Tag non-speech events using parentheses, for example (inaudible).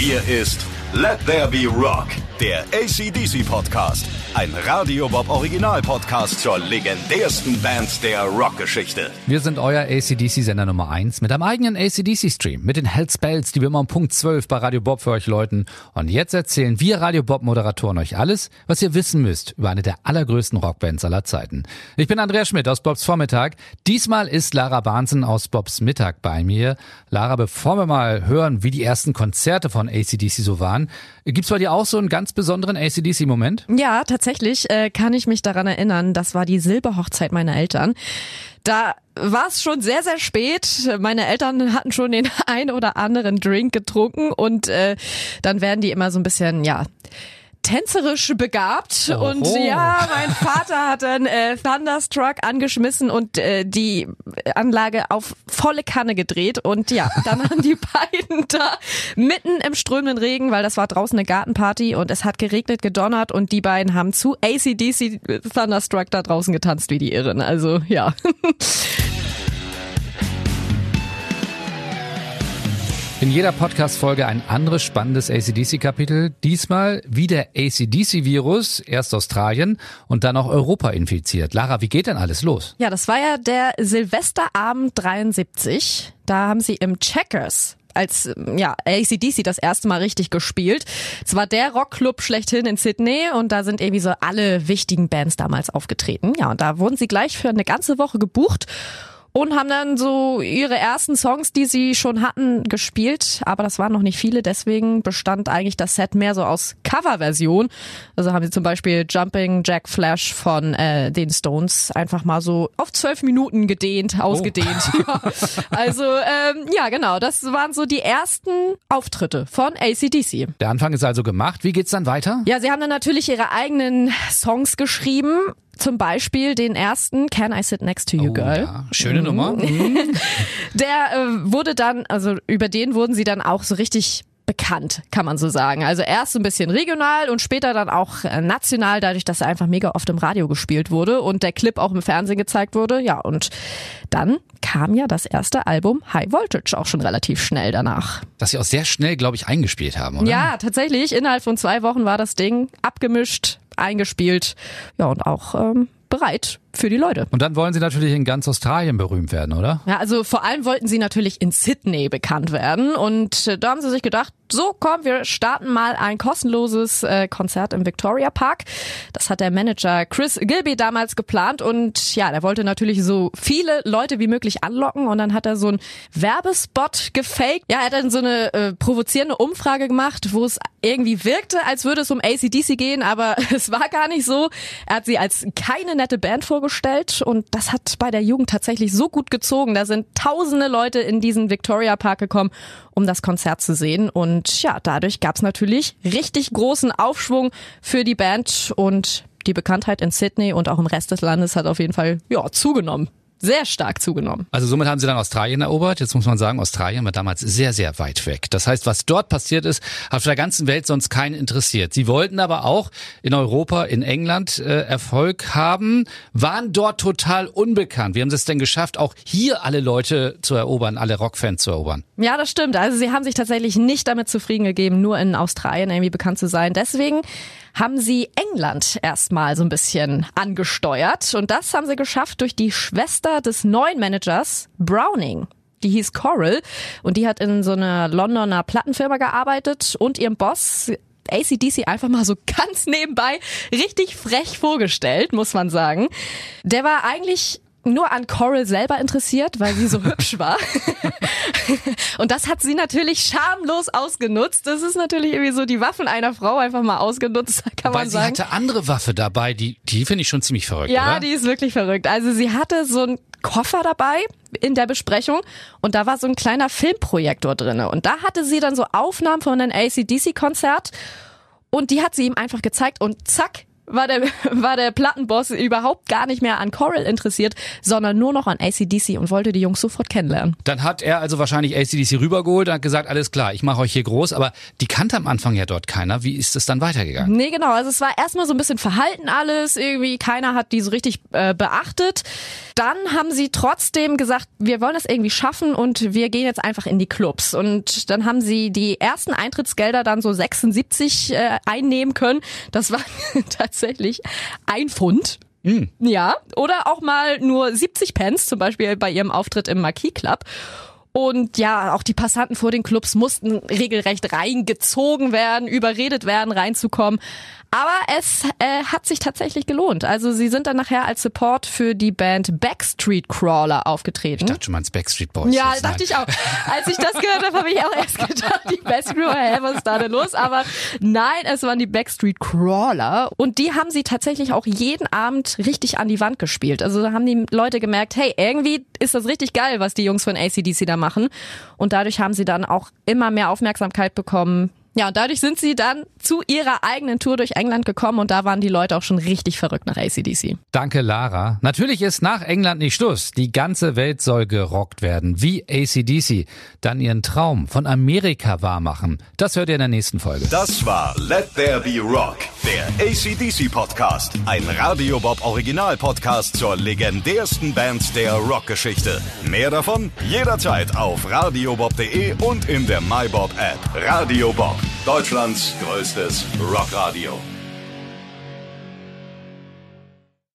Hier ist Let There Be Rock, der ACDC Podcast. Ein Radio Bob Original Podcast zur legendärsten Band der Rockgeschichte. Wir sind euer ACDC-Sender Nummer 1 mit einem eigenen ACDC-Stream, mit den Hellspells, die wir immer um Punkt 12 bei Radio Bob für euch läuten. Und jetzt erzählen wir Radio Bob-Moderatoren euch alles, was ihr wissen müsst über eine der allergrößten Rockbands aller Zeiten. Ich bin Andrea Schmidt aus Bobs Vormittag. Diesmal ist Lara Bahnsen aus Bobs Mittag bei mir. Lara, bevor wir mal hören, wie die ersten Konzerte von ACDC so waren, gibt's bei dir auch so einen ganz besonderen ACDC-Moment? Ja, tatsächlich äh, kann ich mich daran erinnern, das war die Silberhochzeit meiner Eltern. Da war es schon sehr, sehr spät. Meine Eltern hatten schon den (laughs) ein oder anderen Drink getrunken und äh, dann werden die immer so ein bisschen, ja, tänzerisch begabt Oho. und ja, mein Vater hat dann äh, Thunderstruck angeschmissen und äh, die Anlage auf volle Kanne gedreht und ja, dann (laughs) haben die beiden da mitten im strömenden Regen, weil das war draußen eine Gartenparty und es hat geregnet, gedonnert und die beiden haben zu ACDC Thunderstruck da draußen getanzt wie die Irren. Also ja. In jeder Podcast-Folge ein anderes spannendes ACDC-Kapitel. Diesmal wie der ACDC-Virus, erst Australien und dann auch Europa infiziert. Lara, wie geht denn alles los? Ja, das war ja der Silvesterabend 73. Da haben sie im Checkers als ja, ACDC das erste Mal richtig gespielt. Es war der Rockclub schlechthin in Sydney und da sind irgendwie so alle wichtigen Bands damals aufgetreten. Ja, und da wurden sie gleich für eine ganze Woche gebucht und haben dann so ihre ersten Songs, die sie schon hatten, gespielt. Aber das waren noch nicht viele, deswegen bestand eigentlich das Set mehr so aus Coverversion. Also haben sie zum Beispiel Jumping Jack Flash von äh, den Stones einfach mal so auf zwölf Minuten gedehnt, ausgedehnt. (laughs) Ja. Also ähm, ja, genau, das waren so die ersten Auftritte von ACDC. Der Anfang ist also gemacht. Wie geht's dann weiter? Ja, sie haben dann natürlich ihre eigenen Songs geschrieben. Zum Beispiel den ersten Can I Sit Next to You Oh, Girl. ja. Schöne Nummer. (laughs) Der äh, wurde dann, also über den wurden sie dann auch so richtig bekannt, kann man so sagen. Also erst so ein bisschen regional und später dann auch äh, national, dadurch, dass er einfach mega oft im Radio gespielt wurde und der Clip auch im Fernsehen gezeigt wurde. Ja, und dann kam ja das erste Album High Voltage auch schon relativ schnell danach. Dass sie auch sehr schnell, glaube ich, eingespielt haben, oder? Ja, tatsächlich. Innerhalb von zwei Wochen war das Ding abgemischt, eingespielt, ja und auch ähm, bereit für die Leute. Und dann wollen sie natürlich in ganz Australien berühmt werden, oder? Ja, also vor allem wollten sie natürlich in Sydney bekannt werden und äh, da haben sie sich gedacht, so komm, wir starten mal ein kostenloses äh, Konzert im Victoria Park. Das hat der Manager Chris Gilby damals geplant und ja, der wollte natürlich so viele Leute wie möglich anlocken und dann hat er so einen Werbespot gefaked. Ja, er hat dann so eine äh, provozierende Umfrage gemacht, wo es irgendwie wirkte, als würde es um ACDC gehen, aber (laughs) es war gar nicht so. Er hat sie als keine nette Band vorgestellt und das hat bei der Jugend tatsächlich so gut gezogen. Da sind tausende Leute in diesen Victoria Park gekommen, um das Konzert zu sehen und ja, dadurch gab es natürlich richtig großen Aufschwung für die Band und die Bekanntheit in Sydney und auch im Rest des Landes hat auf jeden Fall ja zugenommen. Sehr stark zugenommen. Also somit haben sie dann Australien erobert. Jetzt muss man sagen, Australien war damals sehr, sehr weit weg. Das heißt, was dort passiert ist, hat auf der ganzen Welt sonst keinen interessiert. Sie wollten aber auch in Europa, in England äh, Erfolg haben, waren dort total unbekannt. Wie haben sie es denn geschafft, auch hier alle Leute zu erobern, alle Rockfans zu erobern? Ja, das stimmt. Also sie haben sich tatsächlich nicht damit zufrieden gegeben, nur in Australien irgendwie bekannt zu sein. Deswegen haben sie England erstmal so ein bisschen angesteuert. Und das haben sie geschafft durch die Schwester des neuen Managers, Browning. Die hieß Coral und die hat in so einer Londoner Plattenfirma gearbeitet und ihrem Boss ACDC einfach mal so (laughs) ganz nebenbei richtig frech vorgestellt, muss man sagen. Der war eigentlich nur an Coral selber interessiert, weil sie so (laughs) hübsch war. (laughs) Und das hat sie natürlich schamlos ausgenutzt. Das ist natürlich irgendwie so die Waffen einer Frau einfach mal ausgenutzt, (laughs) kann Weil man sie sagen. hatte andere Waffe dabei, die, die finde ich schon ziemlich verrückt, Ja, oder? die ist wirklich verrückt. Also sie hatte so einen Koffer dabei in der Besprechung und da war so ein kleiner Filmprojektor drinne und da hatte sie dann so Aufnahmen von einem ACDC-Konzert und die hat sie ihm einfach gezeigt und zack, war der, (laughs) war der Plattenboss überhaupt gar nicht mehr an Coral interessiert, sondern nur noch an ACDC und wollte die Jungs sofort kennenlernen. Dann hat er also wahrscheinlich ACDC rübergeholt und hat gesagt, alles klar, ich mache euch hier groß, aber die kannte am Anfang ja dort keiner. Wie ist es dann weitergegangen? Nee, genau. Also es war erstmal so ein bisschen verhalten alles, irgendwie keiner hat die so richtig äh, beachtet. Dann haben sie trotzdem gesagt, wir wollen das irgendwie schaffen und wir gehen jetzt einfach in die Clubs. Und dann haben sie die ersten Eintrittsgelder dann so 76 äh, einnehmen können. Das war (laughs) tatsächlich ein Pfund. Mm. Ja, oder auch mal nur 70 Pence, zum Beispiel bei ihrem Auftritt im Marquis Club. Und ja, auch die Passanten vor den Clubs mussten regelrecht reingezogen werden, überredet werden, reinzukommen. Aber es äh, hat sich tatsächlich gelohnt. Also sie sind dann nachher als Support für die Band Backstreet Crawler aufgetreten. Ich dachte schon mal ins Backstreet Boys. Ja, dachte ich auch. Als ich das gehört habe, habe ich auch erst gedacht, die Backstreet Crawler, hä, was ist da denn los? Aber nein, es waren die Backstreet Crawler. Und die haben sie tatsächlich auch jeden Abend richtig an die Wand gespielt. Also da haben die Leute gemerkt, hey, irgendwie ist das richtig geil, was die Jungs von ACDC da machen. Und dadurch haben sie dann auch immer mehr Aufmerksamkeit bekommen ja, und dadurch sind sie dann zu ihrer eigenen Tour durch England gekommen und da waren die Leute auch schon richtig verrückt nach ACDC. Danke, Lara. Natürlich ist nach England nicht Schluss. Die ganze Welt soll gerockt werden, wie ACDC. Dann ihren Traum von Amerika wahrmachen. Das hört ihr in der nächsten Folge. Das war Let There Be Rock, der ACDC Podcast. Ein Radio Bob Original Podcast zur legendärsten Band der Rockgeschichte. Mehr davon jederzeit auf radiobob.de und in der MyBob App. Radio Bob Deutschlands größtes Rockradio.